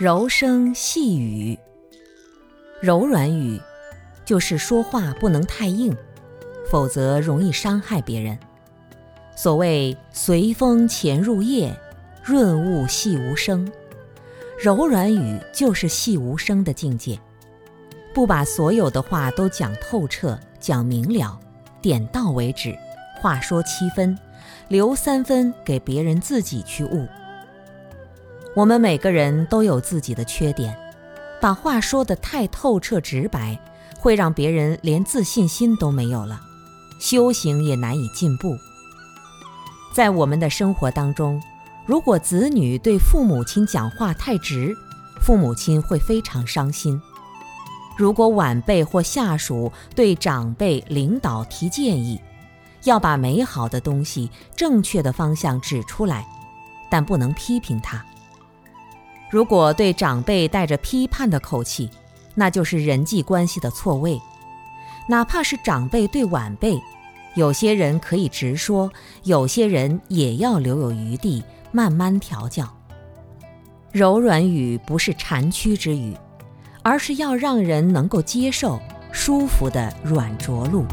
柔声细语，柔软语就是说话不能太硬，否则容易伤害别人。所谓随风潜入夜，润物细无声。柔软语就是细无声的境界，不把所有的话都讲透彻、讲明了，点到为止，话说七分，留三分给别人自己去悟。我们每个人都有自己的缺点，把话说得太透彻直白，会让别人连自信心都没有了，修行也难以进步。在我们的生活当中，如果子女对父母亲讲话太直，父母亲会非常伤心；如果晚辈或下属对长辈、领导提建议，要把美好的东西、正确的方向指出来，但不能批评他。如果对长辈带着批判的口气，那就是人际关系的错位。哪怕是长辈对晚辈，有些人可以直说，有些人也要留有余地，慢慢调教。柔软语不是缠曲之语，而是要让人能够接受、舒服的软着陆。